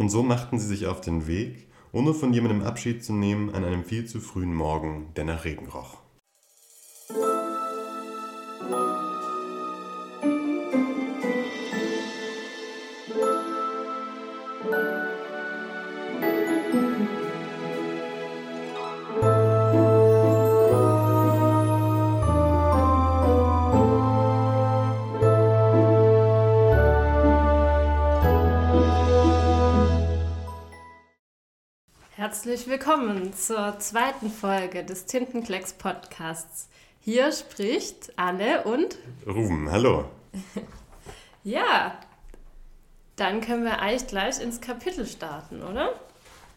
Und so machten sie sich auf den Weg, ohne von jemandem Abschied zu nehmen, an einem viel zu frühen Morgen, der nach Regen roch. Herzlich willkommen zur zweiten Folge des Tintenklecks Podcasts. Hier spricht Anne und Ruben, hallo. ja, dann können wir eigentlich gleich ins Kapitel starten, oder?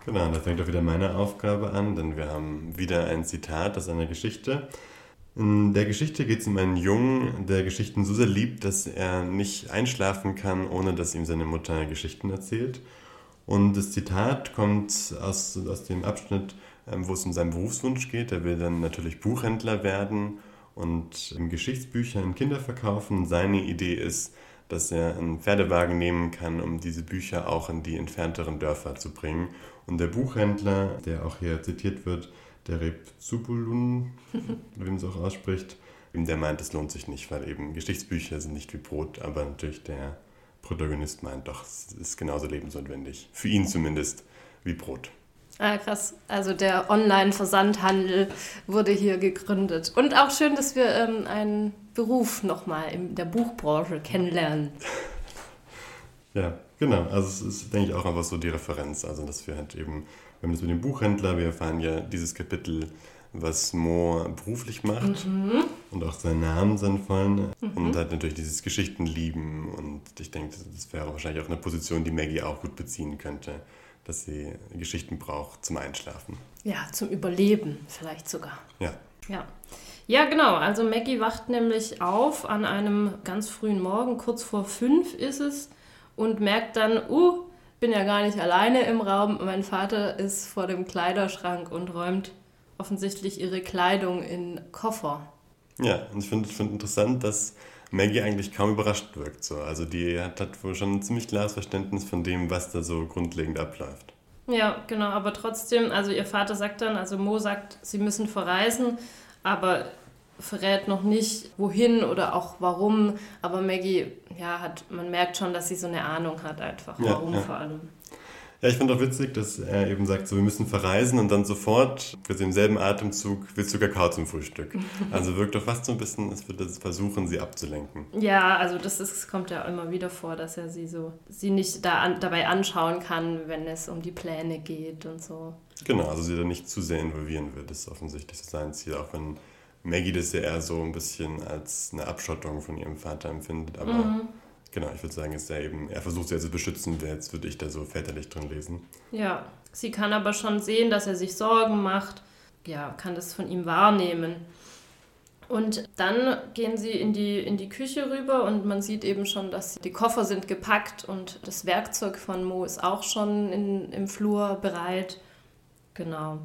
Genau, da fängt auch wieder meine Aufgabe an, denn wir haben wieder ein Zitat aus einer Geschichte. In der Geschichte geht es um einen Jungen, der Geschichten so sehr liebt, dass er nicht einschlafen kann, ohne dass ihm seine Mutter Geschichten erzählt. Und das Zitat kommt aus, aus dem Abschnitt, ähm, wo es um seinen Berufswunsch geht. Er will dann natürlich Buchhändler werden und Geschichtsbücher an Kinder verkaufen. Seine Idee ist, dass er einen Pferdewagen nehmen kann, um diese Bücher auch in die entfernteren Dörfer zu bringen. Und der Buchhändler, der auch hier zitiert wird, der Repzubulun, wie man es auch ausspricht, der meint, es lohnt sich nicht, weil eben Geschichtsbücher sind nicht wie Brot, aber natürlich der Protagonist meint doch, es ist genauso lebensnotwendig. Für ihn zumindest wie Brot. Ah, krass. Also der Online-Versandhandel wurde hier gegründet. Und auch schön, dass wir ähm, einen Beruf nochmal in der Buchbranche kennenlernen. ja, genau. Also es ist, denke ich, auch einfach so die Referenz. Also dass wir halt eben, wir haben das mit dem Buchhändler, wir erfahren ja dieses Kapitel was Mo beruflich macht mhm. und auch seinen Namen, seinen vollen. Mhm. Und hat natürlich dieses Geschichtenlieben. Und ich denke, das wäre wahrscheinlich auch eine Position, die Maggie auch gut beziehen könnte, dass sie Geschichten braucht zum Einschlafen. Ja, zum Überleben vielleicht sogar. Ja. Ja. Ja, genau. Also Maggie wacht nämlich auf an einem ganz frühen Morgen, kurz vor fünf ist es, und merkt dann, uh, bin ja gar nicht alleine im Raum. Mein Vater ist vor dem Kleiderschrank und räumt offensichtlich ihre Kleidung in Koffer. Ja, und ich finde find interessant, dass Maggie eigentlich kaum überrascht wirkt. So. Also die hat, hat wohl schon ein ziemlich klares Verständnis von dem, was da so grundlegend abläuft. Ja, genau, aber trotzdem, also ihr Vater sagt dann, also Mo sagt, sie müssen verreisen, aber verrät noch nicht, wohin oder auch warum. Aber Maggie, ja, hat, man merkt schon, dass sie so eine Ahnung hat, einfach, warum ja, ja. vor allem. Ja, ich finde auch witzig, dass er eben sagt, so, wir müssen verreisen und dann sofort, also im selben Atemzug, willst du Kakao zum Frühstück. Also wirkt doch fast so ein bisschen, als würde es versuchen, sie abzulenken. Ja, also das ist, kommt ja immer wieder vor, dass er sie so, sie nicht da an, dabei anschauen kann, wenn es um die Pläne geht und so. Genau, also sie da nicht zu sehr involvieren wird, das ist offensichtlich sein Ziel, auch wenn Maggie das ja eher so ein bisschen als eine Abschottung von ihrem Vater empfindet, aber... Mhm Genau, ich würde sagen, ist er eben, er versucht sie ja zu beschützen, jetzt würde ich da so väterlich drin lesen. Ja, sie kann aber schon sehen, dass er sich Sorgen macht, ja, kann das von ihm wahrnehmen. Und dann gehen sie in die, in die Küche rüber und man sieht eben schon, dass die Koffer sind gepackt und das Werkzeug von Mo ist auch schon in, im Flur bereit. Genau.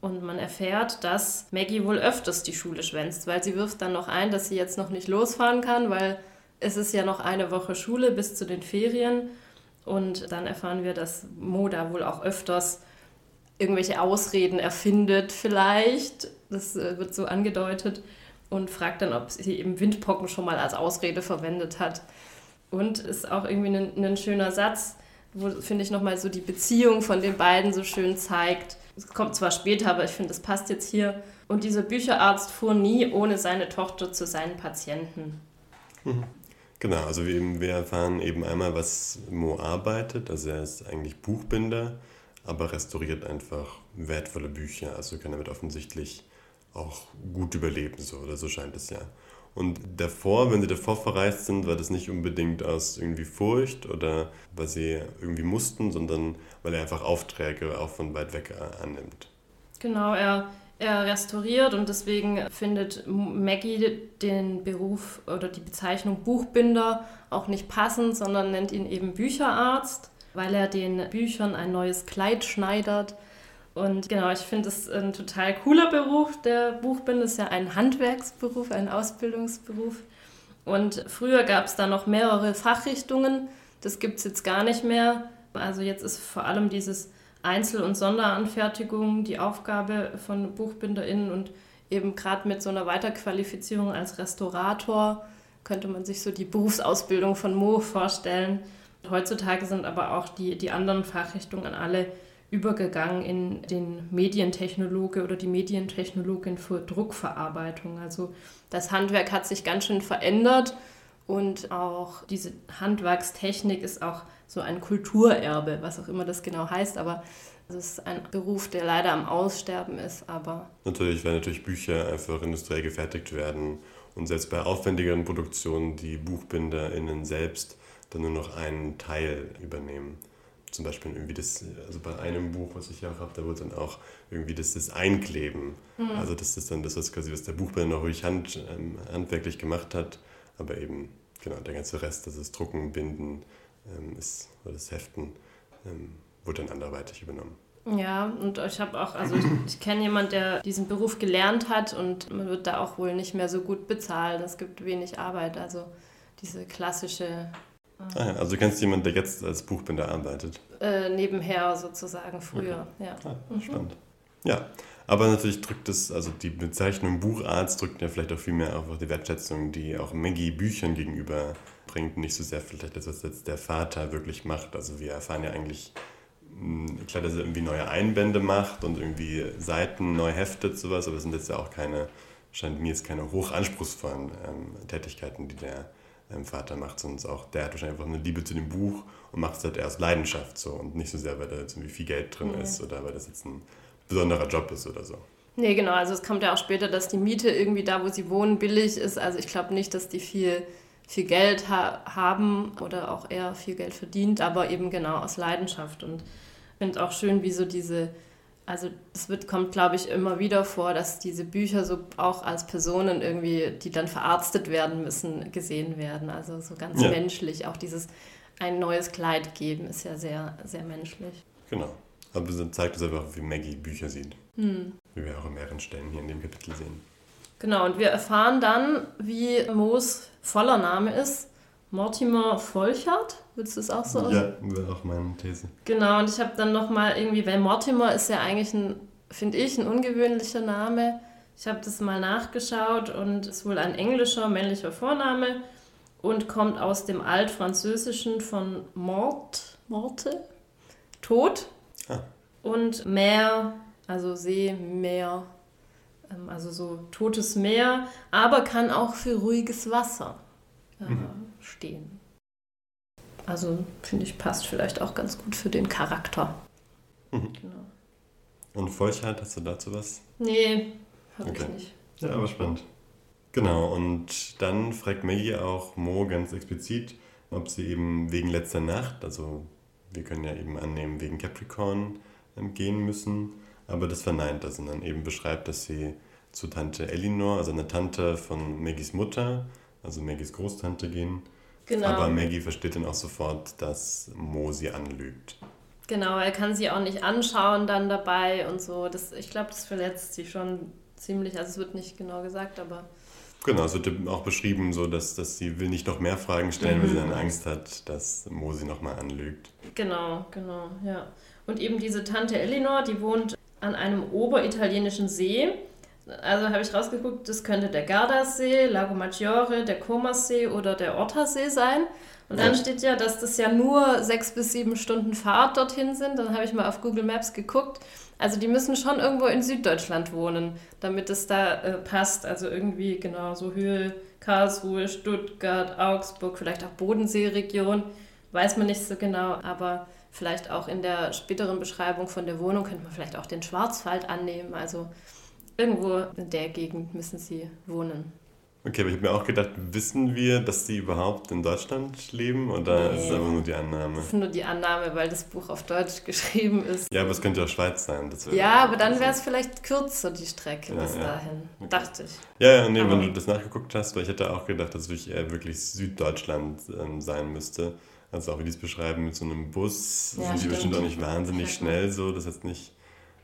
Und man erfährt, dass Maggie wohl öfters die Schule schwänzt, weil sie wirft dann noch ein, dass sie jetzt noch nicht losfahren kann, weil es ist ja noch eine Woche Schule bis zu den Ferien. Und dann erfahren wir, dass Mo da wohl auch öfters irgendwelche Ausreden erfindet, vielleicht. Das äh, wird so angedeutet. Und fragt dann, ob sie eben Windpocken schon mal als Ausrede verwendet hat. Und ist auch irgendwie ein, ein schöner Satz, wo, finde ich, nochmal so die Beziehung von den beiden so schön zeigt. Es kommt zwar später, aber ich finde, das passt jetzt hier. Und dieser Bücherarzt fuhr nie ohne seine Tochter zu seinen Patienten. Mhm. Genau, also wir, wir erfahren eben einmal, was Mo arbeitet. Also er ist eigentlich Buchbinder, aber restauriert einfach wertvolle Bücher. Also kann damit offensichtlich auch gut überleben, so oder so scheint es ja. Und davor, wenn sie davor verreist sind, war das nicht unbedingt aus irgendwie Furcht oder weil sie irgendwie mussten, sondern weil er einfach Aufträge auch von weit weg annimmt. Genau, er restauriert und deswegen findet Maggie den Beruf oder die Bezeichnung Buchbinder auch nicht passend, sondern nennt ihn eben Bücherarzt, weil er den Büchern ein neues Kleid schneidert. Und genau, ich finde es ein total cooler Beruf. Der Buchbinder ist ja ein Handwerksberuf, ein Ausbildungsberuf. Und früher gab es da noch mehrere Fachrichtungen. Das gibt es jetzt gar nicht mehr. Also jetzt ist vor allem dieses Einzel- und Sonderanfertigung die Aufgabe von BuchbinderInnen und eben gerade mit so einer Weiterqualifizierung als Restaurator könnte man sich so die Berufsausbildung von Mo vorstellen. Heutzutage sind aber auch die, die anderen Fachrichtungen alle übergegangen in den Medientechnologe oder die Medientechnologin für Druckverarbeitung. Also das Handwerk hat sich ganz schön verändert und auch diese Handwerkstechnik ist auch so ein Kulturerbe, was auch immer das genau heißt, aber es ist ein Beruf, der leider am Aussterben ist, aber... Natürlich, weil natürlich Bücher einfach industriell gefertigt werden und selbst bei aufwendigeren Produktionen die BuchbinderInnen selbst dann nur noch einen Teil übernehmen zum Beispiel irgendwie das, also bei einem Buch, was ich ja auch habe, da wurde dann auch irgendwie das, das Einkleben. Mhm. Also das ist dann das, was quasi, was der Buchbinder noch ruhig hand, ähm, handwerklich gemacht hat, aber eben, genau, der ganze Rest, das ist Drucken, Binden, ist, oder das Heften, ähm, wurde dann anderweitig übernommen. Ja, und ich habe auch, also ich, ich kenne jemanden, der diesen Beruf gelernt hat und man wird da auch wohl nicht mehr so gut bezahlt. Es gibt wenig Arbeit, also diese klassische Ah ja, also du kennst jemanden, der jetzt als Buchbinder arbeitet? Äh, nebenher sozusagen, früher, okay. ja. Ah, mhm. spannend. Ja, aber natürlich drückt es, also die Bezeichnung Bucharzt drückt ja vielleicht auch viel mehr auf die Wertschätzung, die auch Maggie Büchern gegenüber bringt, nicht so sehr vielleicht das, was jetzt der Vater wirklich macht. Also wir erfahren ja eigentlich, hm, klar, dass er irgendwie neue Einbände macht und irgendwie Seiten neu heftet, sowas, aber es sind jetzt ja auch keine, scheint mir jetzt keine hochanspruchsvollen ähm, Tätigkeiten, die der ähm, Vater macht, sondern auch, der hat wahrscheinlich einfach eine Liebe zu dem Buch und macht es halt erst Leidenschaft so und nicht so sehr, weil da jetzt irgendwie viel Geld drin mhm. ist oder weil das jetzt ein besonderer Job ist oder so. Nee, genau, also es kommt ja auch später, dass die Miete irgendwie da, wo sie wohnen, billig ist. Also ich glaube nicht, dass die viel, viel Geld ha haben oder auch eher viel Geld verdient, aber eben genau aus Leidenschaft. Und ich finde auch schön, wie so diese also es wird, kommt, glaube ich, immer wieder vor, dass diese Bücher so auch als Personen irgendwie, die dann verarztet werden müssen, gesehen werden. Also so ganz ja. menschlich. Auch dieses ein neues Kleid geben ist ja sehr, sehr menschlich. Genau. Aber es zeigt uns einfach, wie Maggie Bücher sieht. Hm. Wie wir auch an mehreren Stellen hier in dem Kapitel sehen. Genau, und wir erfahren dann, wie Moos voller Name ist. Mortimer Volchert, willst du es auch so? Ja, wäre auch meine These. Genau, und ich habe dann nochmal irgendwie, weil Mortimer ist ja eigentlich ein, finde ich, ein ungewöhnlicher Name. Ich habe das mal nachgeschaut und ist wohl ein englischer männlicher Vorname und kommt aus dem Altfranzösischen von Mort, Morte, Tod ah. und Meer, also See, Meer, also so totes Meer, aber kann auch für ruhiges Wasser äh, mhm stehen. Also finde ich, passt vielleicht auch ganz gut für den Charakter. Mhm. Genau. Und Feuchheit, hast du dazu was? Nee, habe okay. ich nicht. Ja, aber spannend. Genau, und dann fragt Maggie auch Mo ganz explizit, ob sie eben wegen letzter Nacht, also wir können ja eben annehmen, wegen Capricorn ähm, gehen müssen, aber das verneint das und dann eben beschreibt, dass sie zu Tante Elinor, also einer Tante von Maggies Mutter, also Maggies Großtante gehen Genau. Aber Maggie versteht dann auch sofort, dass Mo sie anlügt. Genau, er kann sie auch nicht anschauen dann dabei und so. Das, ich glaube, das verletzt sie schon ziemlich. Also es wird nicht genau gesagt, aber... Genau, es wird auch beschrieben, so dass, dass sie will nicht noch mehr Fragen stellen, mhm. weil sie dann Angst hat, dass Mo sie nochmal anlügt. Genau, genau, ja. Und eben diese Tante Elinor, die wohnt an einem oberitalienischen See also habe ich rausgeguckt, das könnte der Gardasee, Lago Maggiore, der Comersee oder der Ottersee sein. Und dann steht ja, dass das ja nur sechs bis sieben Stunden Fahrt dorthin sind. Dann habe ich mal auf Google Maps geguckt. Also die müssen schon irgendwo in Süddeutschland wohnen, damit es da äh, passt. Also irgendwie genau so Höhe Karlsruhe, Stuttgart, Augsburg, vielleicht auch Bodenseeregion. Weiß man nicht so genau, aber vielleicht auch in der späteren Beschreibung von der Wohnung könnte man vielleicht auch den Schwarzwald annehmen. Also Irgendwo in der Gegend müssen sie wohnen. Okay, aber ich habe mir auch gedacht, wissen wir, dass sie überhaupt in Deutschland leben oder nee, ist es einfach nur die Annahme? Das ist nur die Annahme, weil das Buch auf Deutsch geschrieben ist. Ja, aber es könnte auch Schweiz sein. ja, aber dann wäre es vielleicht kürzer, die Strecke ja, bis ja. dahin, okay. dachte ich. Ja, ja, nee, aber wenn du das nachgeguckt hast, weil ich hätte auch gedacht, dass es wirklich eher wirklich Süddeutschland ähm, sein müsste. Also auch wie die es beschreiben mit so einem Bus, ja, sind die stimmt. bestimmt auch nicht wahnsinnig schnell so, das heißt nicht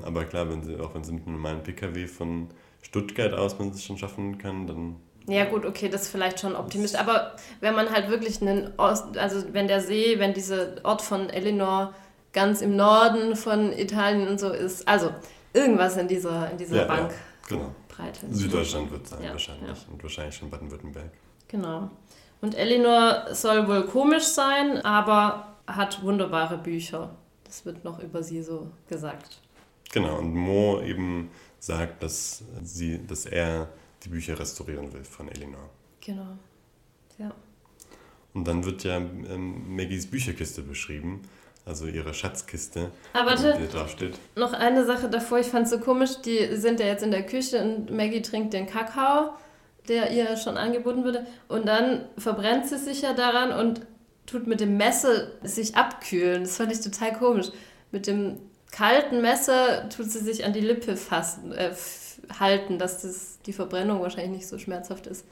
aber klar, wenn sie, auch wenn sie mit einem normalen Pkw von Stuttgart aus man es schon schaffen kann, dann Ja, gut, okay, das ist vielleicht schon optimistisch. Aber wenn man halt wirklich einen Ost, also wenn der See, wenn dieser Ort von Elinor ganz im Norden von Italien und so ist, also irgendwas in dieser, in dieser Ja, Bank. ja, genau. Breite. Süddeutschland wird sein Ja, wahrscheinlich. Und wahrscheinlich schon Baden-Württemberg. Genau. Und Elinor soll wohl komisch sein, aber hat wunderbare Bücher. Das wird noch über sie so gesagt. Genau, und Mo eben sagt, dass, sie, dass er die Bücher restaurieren will von Elinor. Genau. Ja. Und dann wird ja ähm, Maggies Bücherkiste beschrieben, also ihre Schatzkiste, Aber die warte, da drauf steht. noch eine Sache davor, ich fand es so komisch, die sind ja jetzt in der Küche und Maggie trinkt den Kakao, der ihr schon angeboten wurde, und dann verbrennt sie sich ja daran und tut mit dem Messer sich abkühlen. Das fand ich total komisch. Mit dem kalten Messer tut sie sich an die Lippe fassen, äh, halten, dass das, die Verbrennung wahrscheinlich nicht so schmerzhaft ist.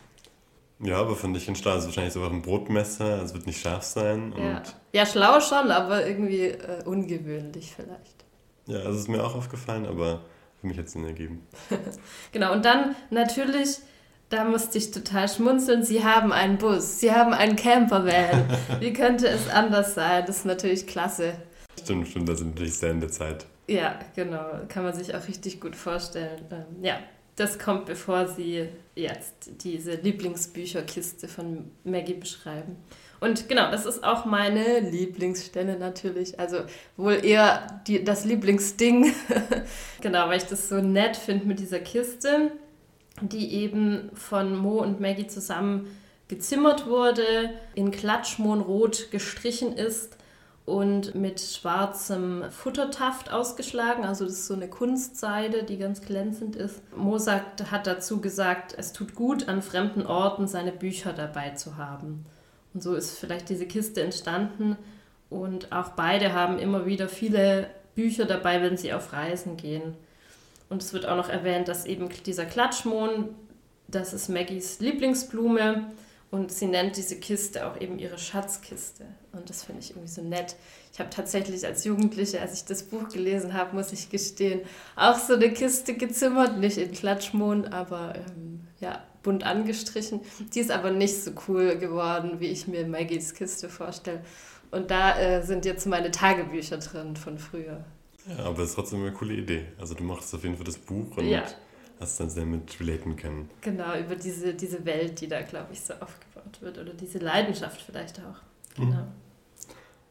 Ja, aber fand ich in Stahl. Es ist wahrscheinlich so ein Brotmesser, also es wird nicht scharf sein. Und Ja. ja, schlau schon, aber irgendwie äh, ungewöhnlich vielleicht. ja, also es ist mir auch aufgefallen, aber für mich hat es Sinn ergeben. Genau, und dann natürlich, da musste ich total schmunzeln, sie haben einen Bus, sie haben einen Campervan. Wie könnte es anders sein? Das ist natürlich klasse. Stimmt, stimmt, das sind natürlich sehr in der Zeit. Ja, genau, kann man sich auch richtig gut vorstellen. Ähm, ja, das kommt, bevor sie jetzt diese Lieblingsbücherkiste von Maggie beschreiben. Und genau, das ist auch meine Lieblingsstelle natürlich. Also wohl eher die, das Lieblingsding. genau, weil ich das so nett finde mit dieser Kiste, die eben von Mo und Maggie zusammen gezimmert wurde, in Klatschmohnrot gestrichen ist und mit schwarzem Futtertaft ausgeschlagen. Also das ist so eine Kunstseide, die ganz glänzend ist. Mo sagt, hat dazu gesagt, es tut gut, an fremden Orten seine Bücher dabei zu haben. Und so ist vielleicht diese Kiste entstanden. Und auch beide haben immer wieder viele Bücher dabei, wenn sie auf Reisen gehen. Und es wird auch noch erwähnt, dass eben dieser Klatschmohn, das ist Maggies Lieblingsblume. Und sie nennt diese Kiste auch eben ihre Schatzkiste. Und das finde ich irgendwie so nett. Ich habe tatsächlich als Jugendliche, als ich das Buch gelesen habe, muss ich gestehen, auch so eine Kiste gezimmert. Nicht in Klatschmohn, aber ähm, ja, bunt angestrichen. Die ist aber nicht so cool geworden, wie ich mir Maggies Kiste vorstelle. Und da äh, sind jetzt meine Tagebücher drin von früher. Ja, aber es ist trotzdem eine coole Idee. Also du machst auf jeden Fall das Buch und Ja. hast dann sehr mit relaten können. Genau, über diese, diese Welt, die da, glaube ich, so aufgebaut wird. Oder diese Leidenschaft vielleicht auch. Genau.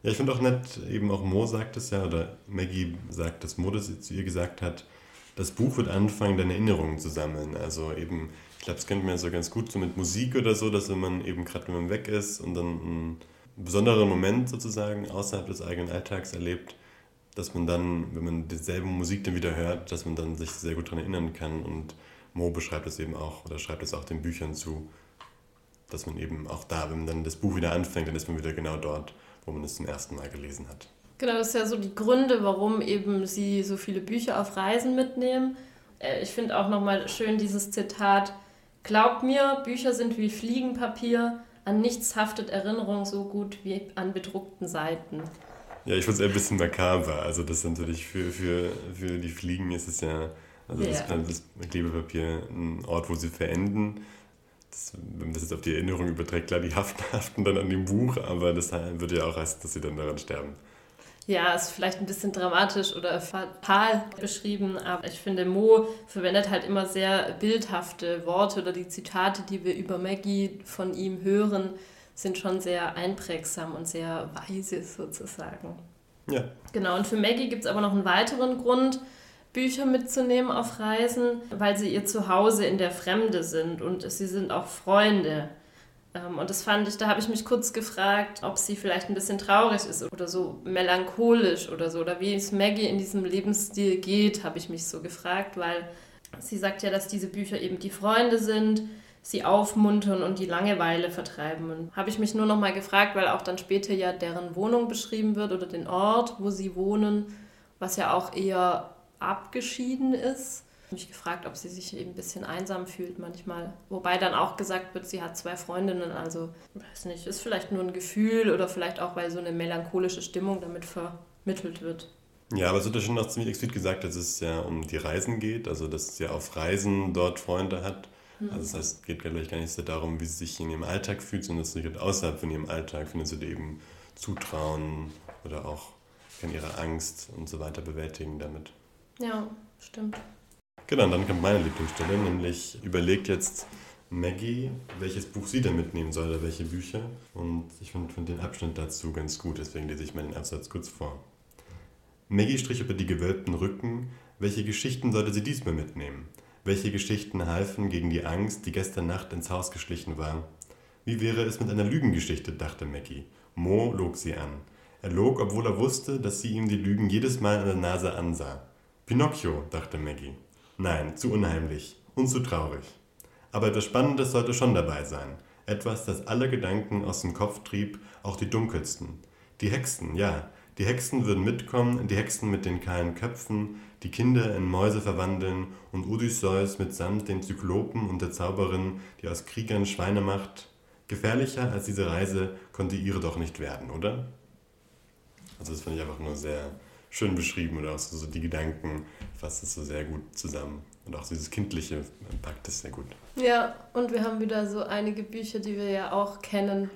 Ja, ich finde auch nett, eben auch Mo sagt es ja, oder Maggie sagt, dass Mo das zu ihr gesagt hat, das Buch wird anfangen, deine Erinnerungen zu sammeln. Also eben, ich glaube, das kennt man ja so ganz gut so mit Musik oder so, dass wenn man eben gerade, wenn man weg ist und dann einen besonderen Moment sozusagen außerhalb des eigenen Alltags erlebt, dass man dann, wenn man dieselbe Musik dann wieder hört, dass man dann sich sehr gut daran erinnern kann. Und Mo beschreibt es eben auch, oder schreibt es auch den Büchern zu, dass man eben auch da, wenn man dann das Buch wieder anfängt, dann ist man wieder genau dort, wo man es zum ersten Mal gelesen hat. Genau, das ist ja so die Gründe, warum eben sie so viele Bücher auf Reisen mitnehmen. Äh, Ich finde auch nochmal schön dieses Zitat, Glaub mir, Bücher sind wie Fliegenpapier, an nichts haftet Erinnerung so gut wie an bedruckten Seiten. Ja, ich finde es eher ein bisschen makaber. Also das ist natürlich für, für, für die Fliegen ist es ja, also das, Ja. das Klebepapier ein Ort, wo sie verenden. Das, wenn man das jetzt auf die Erinnerung überträgt, klar, die haften, haften dann an dem Buch, aber das würde ja auch heißen, dass sie dann daran sterben. Ja, ist vielleicht ein bisschen dramatisch oder fatal beschrieben, aber ich finde, Mo verwendet halt immer sehr bildhafte Worte oder die Zitate, die wir über Maggie von ihm hören, sind schon sehr einprägsam und sehr weise sozusagen. Ja, Genau, und für Maggie gibt es aber noch einen weiteren Grund, Bücher mitzunehmen auf Reisen, weil sie ihr Zuhause in der Fremde sind und sie sind auch Freunde. Ähm, Und das fand ich, da habe ich mich kurz gefragt, ob sie vielleicht ein bisschen traurig ist oder so melancholisch oder so, oder wie es Maggie in diesem Lebensstil geht, habe ich mich so gefragt, weil sie sagt ja, dass diese Bücher eben die Freunde sind, sie aufmuntern und die Langeweile vertreiben. Und habe ich mich nur noch mal gefragt, weil auch dann später ja deren Wohnung beschrieben wird oder den Ort, wo sie wohnen, was ja auch eher abgeschieden ist. Ich habe mich gefragt, ob sie sich eben ein bisschen einsam fühlt manchmal. Wobei dann auch gesagt wird, sie hat zwei Freundinnen, also weiß nicht, ist vielleicht nur ein Gefühl oder vielleicht auch, weil so eine melancholische Stimmung damit vermittelt wird. Ja, aber es wird ja schon noch ziemlich explizit gesagt, dass es ja um die Reisen geht, also dass sie auf Reisen dort Freunde hat. Also das heißt, es geht glaube gar nicht so darum, wie sie sich in ihrem Alltag fühlt, sondern es geht außerhalb von ihrem Alltag, findet sie eben zutrauen oder auch kann ihre Angst und so weiter bewältigen damit. Ja, stimmt. Genau, und dann kommt meine Lieblingsstelle, nämlich überlegt jetzt Maggie, welches Buch sie denn mitnehmen soll oder welche Bücher. Und ich finde find den Abschnitt dazu ganz gut, deswegen lese ich mal den Absatz kurz vor. Maggie strich über die gewölbten Rücken. Welche Geschichten sollte sie diesmal mitnehmen? Welche Geschichten halfen gegen die Angst, die gestern Nacht ins Haus geschlichen war? Wie wäre es mit einer Lügengeschichte, dachte Maggie. Mo log sie an. Er log, obwohl er wusste, dass sie ihm die Lügen jedes Mal an der Nase ansah. Pinocchio, dachte Maggie. Nein, zu unheimlich und zu traurig. Aber etwas Spannendes sollte schon dabei sein. Etwas, das alle Gedanken aus dem Kopf trieb, auch die dunkelsten. Die Hexen, ja, die Hexen würden mitkommen, die Hexen mit den kahlen Köpfen, die Kinder in Mäuse verwandeln und Odysseus mitsamt den Zyklopen und der Zauberin, die aus Kriegern Schweine macht. Gefährlicher als diese Reise konnte ihre doch nicht werden, oder? Also das fand ich einfach nur sehr schön beschrieben und auch so, so die Gedanken fasst es so sehr gut zusammen. Und auch dieses Kindliche packt es sehr gut. Ja, und wir haben wieder so einige Bücher, die wir ja auch kennen,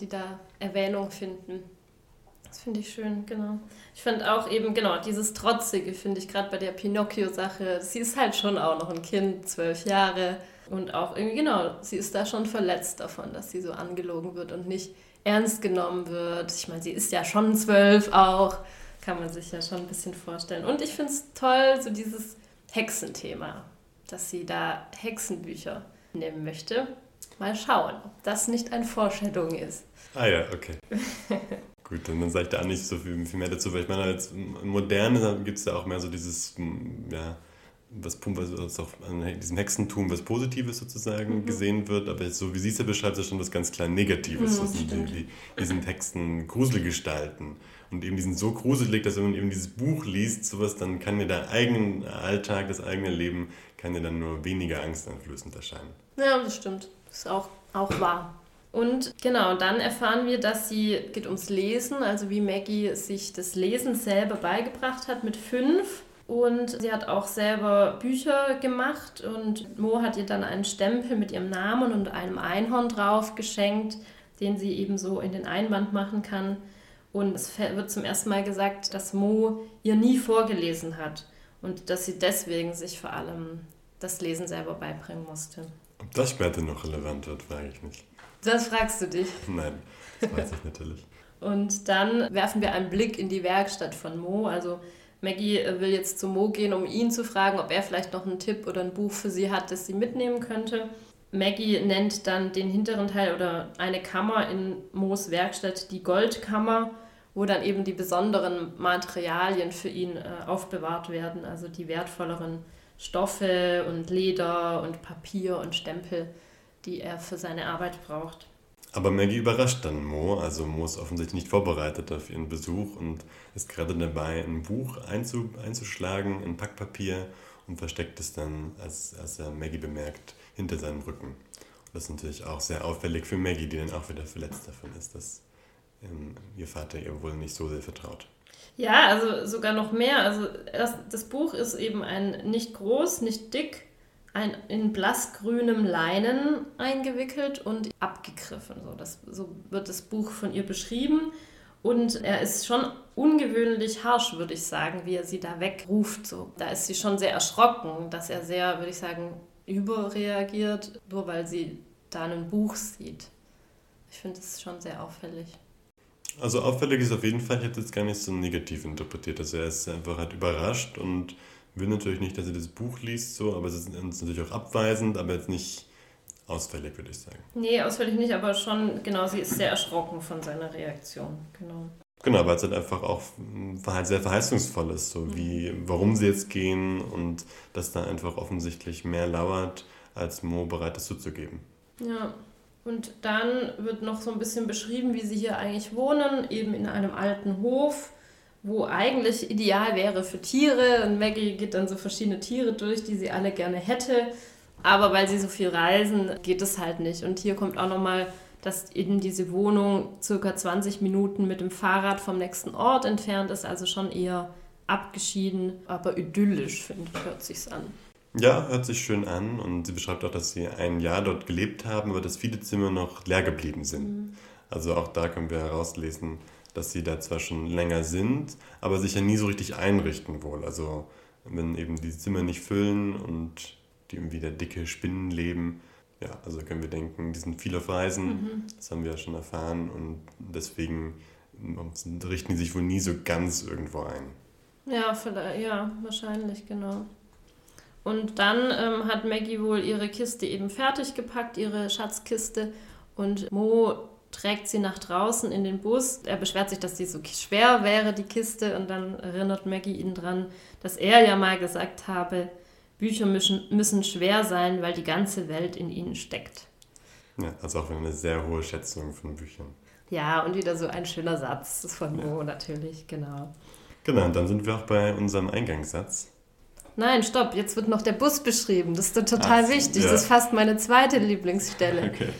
die da Erwähnung finden. Das finde ich schön, genau. Ich finde auch eben, genau, dieses Trotzige finde ich gerade bei der Pinocchio-Sache. Sie ist halt schon auch noch ein Kind, zwölf Jahre. Und auch irgendwie, genau, sie ist da schon verletzt davon, dass sie so angelogen wird und nicht ernst genommen wird. Ich meine, sie ist ja schon zwölf auch, kann man sich ja schon ein bisschen vorstellen. Und ich finde es toll, so dieses Hexenthema, dass sie da Hexenbücher nehmen möchte. Mal schauen, ob das nicht ein Foreshadowing ist. Ah ja, okay. Gut, dann sage ich da nicht so viel, viel mehr dazu, weil ich meine, als Moderne gibt es ja auch mehr so dieses, ja, was, was auch an diesem Hexentum was Positives sozusagen mhm. gesehen wird, aber so wie sie es ja beschreibt, ist schon was ganz klar Negatives. Mhm, das sind die, die, die sind Hexen Gruselgestalten. Und eben die sind so gruselig, dass wenn man eben dieses Buch liest, sowas, dann kann dir der eigene Alltag, das eigene Leben, kann dir dann nur weniger angsteinflößend erscheinen. Ja, das stimmt. Das ist auch, auch wahr. Und genau, dann erfahren wir, dass sie, geht ums Lesen, also wie Maggie sich das Lesen selber beigebracht hat mit fünf und sie hat auch selber Bücher gemacht und Mo hat ihr dann einen Stempel mit ihrem Namen und einem Einhorn drauf geschenkt, den sie eben so in den Einband machen kann. Und es wird zum ersten Mal gesagt, dass Mo ihr nie vorgelesen hat und dass sie deswegen sich vor allem das Lesen selber beibringen musste. Ob das später noch relevant wird, frage ich nicht. Das fragst du dich. Nein, das weiß ich natürlich. Und dann werfen wir einen Blick in die Werkstatt von Mo. Also Maggie äh, will jetzt zu Mo gehen, um ihn zu fragen, ob er vielleicht noch einen Tipp oder ein Buch für sie hat, das sie mitnehmen könnte. Maggie nennt dann den hinteren Teil oder eine Kammer in Moos Werkstatt die Goldkammer, wo dann eben die besonderen Materialien für ihn äh, aufbewahrt werden, also die wertvolleren Stoffe und Leder und Papier und Stempel, die er für seine Arbeit braucht. Aber Maggie überrascht dann Mo, also Mo ist offensichtlich nicht vorbereitet auf ihren Besuch und ist gerade dabei, ein Buch einzuschlagen in Packpapier und versteckt es dann, als, als er Maggie bemerkt, hinter seinem Rücken. Und das ist natürlich auch sehr auffällig für Maggie, die dann auch wieder verletzt davon ist, dass ähm, ihr Vater ihr wohl nicht so sehr vertraut. Ja, also sogar noch mehr. Also das, das Buch ist eben ein nicht groß, nicht dick, ein, in blassgrünem Leinen eingewickelt und abgegriffen. So, das, so wird das Buch von ihr beschrieben. Und er ist schon ungewöhnlich harsch, würde ich sagen, wie er sie da wegruft. So. Da ist sie schon sehr erschrocken, dass er sehr, würde ich sagen, überreagiert, nur weil sie da ein Buch sieht. Ich finde es schon sehr auffällig. Also auffällig ist auf jeden Fall, ich hätte es gar nicht so negativ interpretiert. Also er ist einfach halt überrascht und will natürlich nicht, dass er das Buch liest, so, aber es ist natürlich auch abweisend, aber jetzt nicht ausfällig, würde ich sagen. Nee, ausfällig nicht, aber schon, genau, sie ist sehr erschrocken von seiner Reaktion. Genau. Genau, weil es halt einfach auch sehr verheißungsvoll ist, so wie, warum sie jetzt gehen und dass da einfach offensichtlich mehr lauert, als Mo bereit ist zuzugeben. Ja, und dann wird noch so ein bisschen beschrieben, wie sie hier eigentlich wohnen, eben in einem alten Hof wo eigentlich ideal wäre für Tiere. Und Maggie geht dann so verschiedene Tiere durch, die sie alle gerne hätte. Aber weil sie so viel reisen, geht es halt nicht. Und hier kommt auch nochmal, dass eben diese Wohnung circa 20 Minuten mit dem Fahrrad vom nächsten Ort entfernt ist, also schon eher abgeschieden, aber idyllisch, finde ich, hört sich's an. Ja, hört sich schön an und sie beschreibt auch, dass sie ein Jahr dort gelebt haben, aber dass viele Zimmer noch leer geblieben sind. Mhm. Also auch da können wir herauslesen, dass sie da zwar schon länger sind, aber sich ja nie so richtig einrichten wohl. Also wenn eben die Zimmer nicht füllen und die irgendwie der dicke Spinnen leben, ja, also können wir denken, die sind viel auf Reisen, mhm. das haben wir ja schon erfahren und deswegen richten die sich wohl nie so ganz irgendwo ein. Ja, vielleicht, ja, wahrscheinlich, genau. Und dann ähm, hat Maggie wohl ihre Kiste eben fertig gepackt, ihre Schatzkiste. Und Mo trägt sie nach draußen in den Bus. Er beschwert sich, dass sie so schwer wäre, die Kiste. Und dann erinnert Maggie ihn dran, dass er ja mal gesagt habe, Bücher müssen, müssen schwer sein, weil die ganze Welt in ihnen steckt. Ja, also auch eine sehr hohe Schätzung von Büchern. Ja, und wieder so ein schöner Satz von Mo ja. natürlich, genau. Genau, und dann sind wir auch bei unserem Eingangssatz. Nein, stopp, jetzt wird noch der Bus beschrieben. Das ist total Ach, wichtig. Ja. Das ist fast meine zweite Lieblingsstelle. Okay.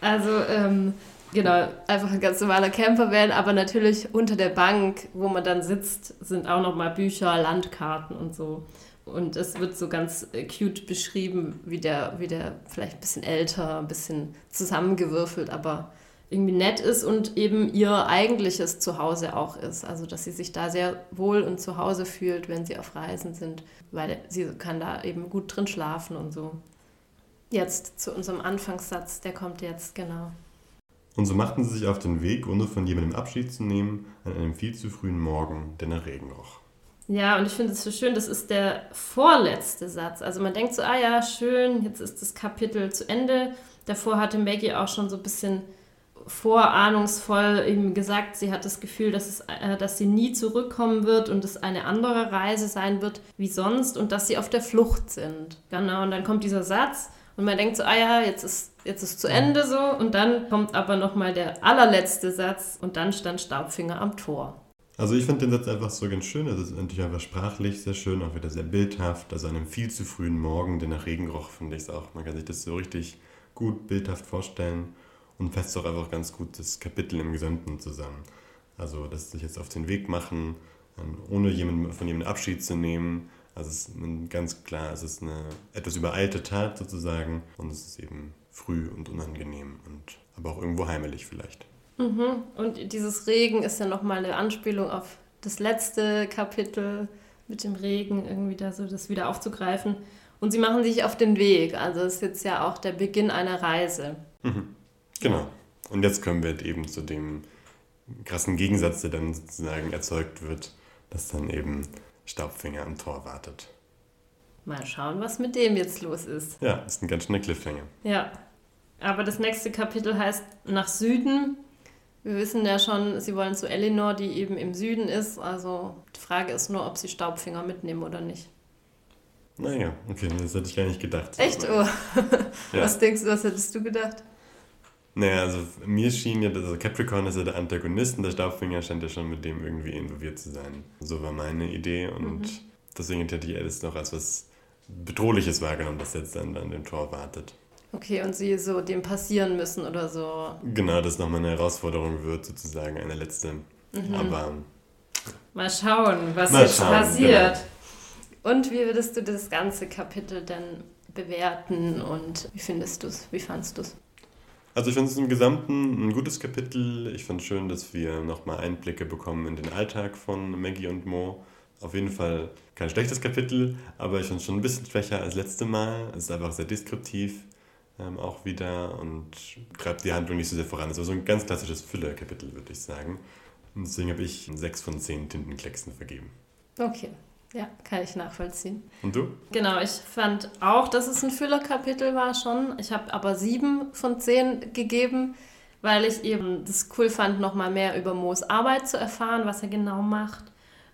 Also, ähm, genau, einfach ein ganz normaler Campervan, aber natürlich unter der Bank, wo man dann sitzt, sind auch nochmal Bücher, Landkarten und so. Und es wird so ganz äh, cute beschrieben, wie der, wie der vielleicht ein bisschen älter, ein bisschen zusammengewürfelt, aber irgendwie nett ist und eben ihr eigentliches Zuhause auch ist. Also dass sie sich da sehr wohl und zu Hause fühlt, wenn sie auf Reisen sind, weil sie kann da eben gut drin schlafen und so. Jetzt zu unserem Anfangssatz, der kommt jetzt, genau. Und so machten sie sich auf den Weg, ohne von jemandem Abschied zu nehmen, an einem viel zu frühen Morgen, der nach Regen roch. Ja, und ich finde es so schön, das ist der vorletzte Satz. Also man denkt so, ah ja, schön, jetzt ist das Kapitel zu Ende. Davor hatte Maggie auch schon so ein bisschen vorahnungsvoll eben gesagt, sie hat das Gefühl, dass, es, äh, dass sie nie zurückkommen wird und es eine andere Reise sein wird wie sonst und dass sie auf der Flucht sind. Genau, und dann kommt dieser Satz und man denkt so, ah ja, jetzt ist, jetzt ist zu Ende so und dann kommt aber nochmal der allerletzte Satz und dann stand Staubfinger am Tor. Also ich finde den Satz einfach so ganz schön. Es ist natürlich einfach sprachlich sehr schön, auch wieder sehr bildhaft. Also an einem viel zu frühen Morgen, der nach Regen roch, finde ich es auch. Man kann sich das so richtig gut bildhaft vorstellen und fasst auch einfach ganz gut das Kapitel im Gesamten zusammen. Also, dass sie sich jetzt auf den Weg machen, ähm, ohne jemanden, von jemandem Abschied zu nehmen. Also, es ist ganz klar, es ist eine etwas übereilte Tat sozusagen und es ist eben früh und unangenehm und aber auch irgendwo heimelig vielleicht. Mhm. Und dieses Regen ist ja nochmal eine Anspielung auf das letzte Kapitel mit dem Regen, irgendwie da so das wieder aufzugreifen. Und sie machen sich auf den Weg. Also es ist jetzt ja auch der Beginn einer Reise. Mhm. Genau. Und jetzt kommen wir eben zu dem krassen Gegensatz, der dann sozusagen erzeugt wird, dass dann eben Staubfinger am Tor wartet. Mal schauen, was mit dem jetzt los ist. Ja, ist ein ganz schöner Cliffhanger. Ja. Aber das nächste Kapitel heißt Nach Süden. Wir wissen ja schon, sie wollen zu Eleanor, die eben im Süden ist. Also die Frage ist nur, ob sie Staubfinger mitnehmen oder nicht. Naja, okay, das hätte ich gar nicht gedacht. Echt? Oh. ja. Was denkst du, was hättest du gedacht? Naja, also mir schien ja, also Capricorn ist ja der Antagonist und der Staubfinger scheint ja schon mit dem irgendwie involviert zu sein. So war meine Idee und mhm. deswegen hätte ich alles noch als was Bedrohliches wahrgenommen, das jetzt dann an dem Tor wartet. Okay, und sie so dem passieren müssen oder so. Genau, das nochmal eine Herausforderung wird, sozusagen, eine letzte. Mhm. Aber. Mal schauen, was mal jetzt schauen, passiert. Genau. Und wie würdest du das ganze Kapitel denn bewerten und wie findest du es? Wie fandest du es? Also ich finde es im Gesamten ein gutes Kapitel. Ich finde es schön, dass wir nochmal Einblicke bekommen in den Alltag von Maggie und Mo. Auf jeden Fall kein schlechtes Kapitel, aber ich finde es schon ein bisschen schwächer als letzte Mal. Es ist einfach sehr deskriptiv ähm, auch wieder und treibt die Handlung nicht so sehr voran. Es also so ein ganz klassisches Füller-Kapitel, würde ich sagen. Und deswegen habe ich 6 von 10 Tintenklecksen vergeben. Okay, ja, kann ich nachvollziehen. Und du? Genau, ich fand auch, dass es ein Füllerkapitel war schon. Ich habe aber sieben von zehn gegeben, weil ich eben das cool fand, nochmal mehr über Moos Arbeit zu erfahren, was er genau macht.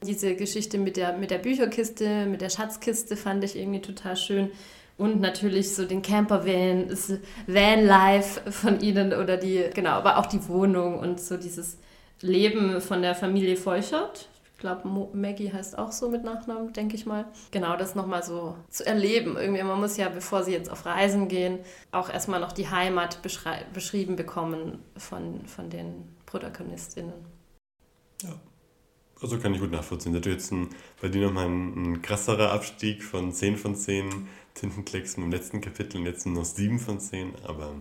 Diese Geschichte mit der, mit der Bücherkiste, mit der Schatzkiste fand ich irgendwie total schön. Und natürlich so den Campervan, das Van-Life von ihnen oder die, genau, aber auch die Wohnung und so dieses Leben von der Familie Feuchert ich glaube, Maggie heißt auch so mit Nachnamen, denke ich mal. Genau, das nochmal so zu erleben. Irgendwie, man muss ja, bevor sie jetzt auf Reisen gehen, auch erstmal noch die Heimat beschrieben bekommen von, von den ProtagonistInnen. Ja. Also kann ich gut nachvollziehen. Natürlich jetzt ein, bei dir nochmal ein, ein krasserer Abstieg von 10 von 10 Tintenklecks im letzten Kapitel und jetzt nur noch 7 von 10, aber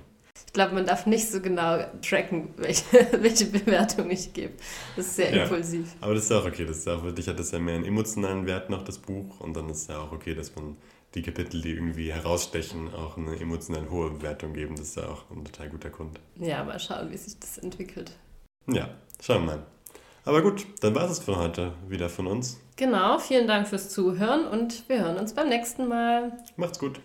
ich glaube, man darf nicht so genau tracken, welche, welche Bewertung ich gebe. Das ist sehr ja, impulsiv. Aber das ist auch okay. Das ist auch, für dich hat das ja mehr einen emotionalen Wert noch, das Buch. Und dann ist es ja auch okay, dass man die Kapitel, die irgendwie herausstechen, auch eine emotional hohe Bewertung geben. Das ist ja auch ein total guter Grund. Ja, mal schauen, wie sich das entwickelt. Ja, schauen wir mal. Aber gut, dann war es für heute wieder von uns. Genau, vielen Dank fürs Zuhören und wir hören uns beim nächsten Mal. Macht's gut.